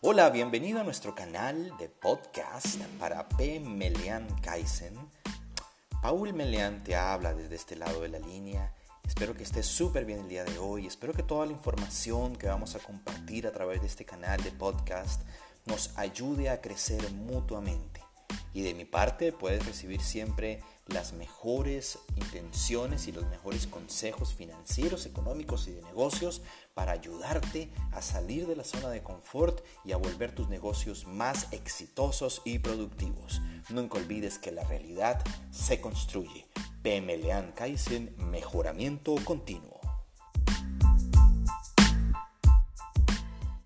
Hola, bienvenido a nuestro canal de podcast para P. Melian Kaizen. Paul Melian te habla desde este lado de la línea. Espero que estés súper bien el día de hoy. Espero que toda la información que vamos a compartir a través de este canal de podcast nos ayude a crecer mutuamente. Y de mi parte puedes recibir siempre las mejores intenciones y los mejores consejos financieros, económicos y de negocios para ayudarte a salir de la zona de confort y a volver tus negocios más exitosos y productivos. Nunca olvides que la realidad se construye. PMLAN Kaizen Mejoramiento Continuo.